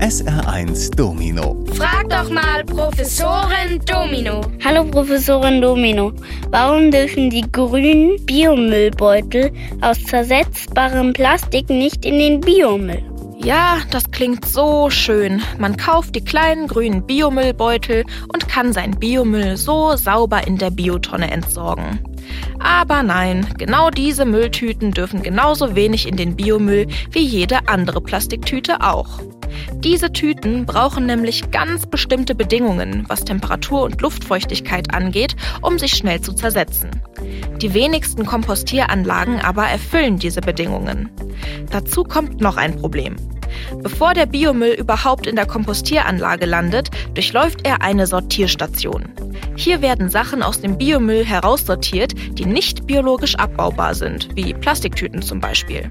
SR1 Domino. Frag doch mal Professorin Domino. Hallo Professorin Domino, warum dürfen die grünen Biomüllbeutel aus zersetzbarem Plastik nicht in den Biomüll? Ja, das klingt so schön. Man kauft die kleinen grünen Biomüllbeutel und kann sein Biomüll so sauber in der Biotonne entsorgen. Aber nein, genau diese Mülltüten dürfen genauso wenig in den Biomüll wie jede andere Plastiktüte auch. Diese Tüten brauchen nämlich ganz bestimmte Bedingungen, was Temperatur und Luftfeuchtigkeit angeht, um sich schnell zu zersetzen. Die wenigsten Kompostieranlagen aber erfüllen diese Bedingungen. Dazu kommt noch ein Problem. Bevor der Biomüll überhaupt in der Kompostieranlage landet, durchläuft er eine Sortierstation. Hier werden Sachen aus dem Biomüll heraussortiert, die nicht biologisch abbaubar sind, wie Plastiktüten zum Beispiel.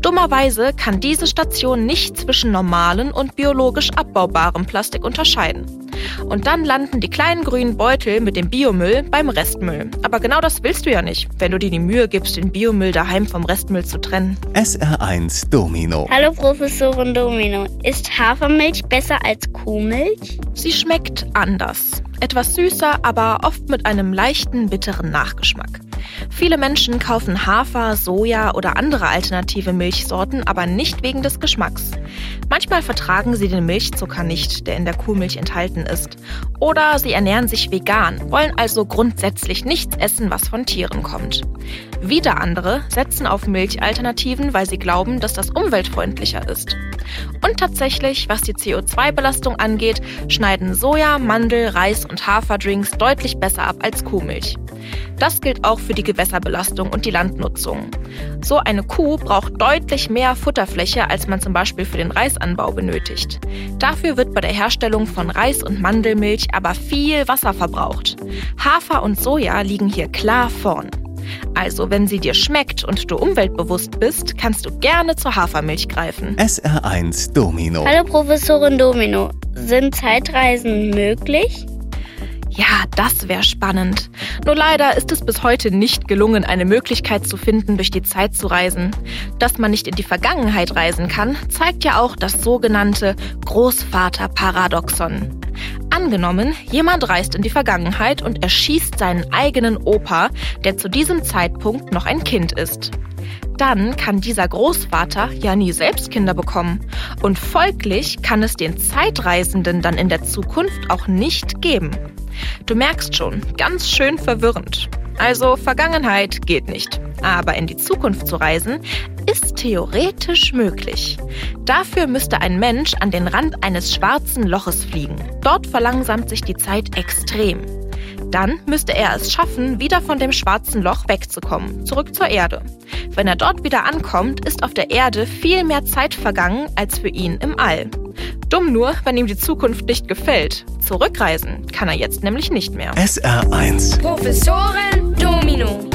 Dummerweise kann diese Station nicht zwischen normalen und biologisch abbaubarem Plastik unterscheiden. Und dann landen die kleinen grünen Beutel mit dem Biomüll beim Restmüll. Aber genau das willst du ja nicht, wenn du dir die Mühe gibst, den Biomüll daheim vom Restmüll zu trennen. SR1 Domino. Hallo Professorin Domino, ist Hafermilch besser als Kuhmilch? Sie schmeckt anders. Etwas süßer, aber oft mit einem leichten, bitteren Nachgeschmack. Viele Menschen kaufen Hafer, Soja oder andere alternative Milchsorten, aber nicht wegen des Geschmacks. Manchmal vertragen sie den Milchzucker nicht, der in der Kuhmilch enthalten ist. Oder sie ernähren sich vegan, wollen also grundsätzlich nichts essen, was von Tieren kommt. Wieder andere setzen auf Milchalternativen, weil sie glauben, dass das umweltfreundlicher ist. Und tatsächlich, was die CO2-Belastung angeht, schneiden Soja, Mandel, Reis und Haferdrinks deutlich besser ab als Kuhmilch. Das gilt auch für die Gewässerbelastung und die Landnutzung. So eine Kuh braucht deutlich mehr Futterfläche, als man zum Beispiel für den Reisanbau benötigt. Dafür wird bei der Herstellung von Reis und Mandelmilch aber viel Wasser verbraucht. Hafer und Soja liegen hier klar vorn. Also, wenn sie dir schmeckt und du umweltbewusst bist, kannst du gerne zur Hafermilch greifen. SR1 Domino. Hallo Professorin Domino, sind Zeitreisen möglich? Ja, das wäre spannend. Nur leider ist es bis heute nicht gelungen, eine Möglichkeit zu finden, durch die Zeit zu reisen. Dass man nicht in die Vergangenheit reisen kann, zeigt ja auch das sogenannte Großvaterparadoxon. Angenommen, jemand reist in die Vergangenheit und erschießt seinen eigenen Opa, der zu diesem Zeitpunkt noch ein Kind ist. Dann kann dieser Großvater ja nie selbst Kinder bekommen. Und folglich kann es den Zeitreisenden dann in der Zukunft auch nicht geben. Du merkst schon, ganz schön verwirrend. Also Vergangenheit geht nicht. Aber in die Zukunft zu reisen, ist theoretisch möglich. Dafür müsste ein Mensch an den Rand eines schwarzen Loches fliegen. Dort verlangsamt sich die Zeit extrem. Dann müsste er es schaffen, wieder von dem schwarzen Loch wegzukommen, zurück zur Erde. Wenn er dort wieder ankommt, ist auf der Erde viel mehr Zeit vergangen als für ihn im All. Dumm nur, wenn ihm die Zukunft nicht gefällt. Zurückreisen kann er jetzt nämlich nicht mehr. SR1 Professorin Domino.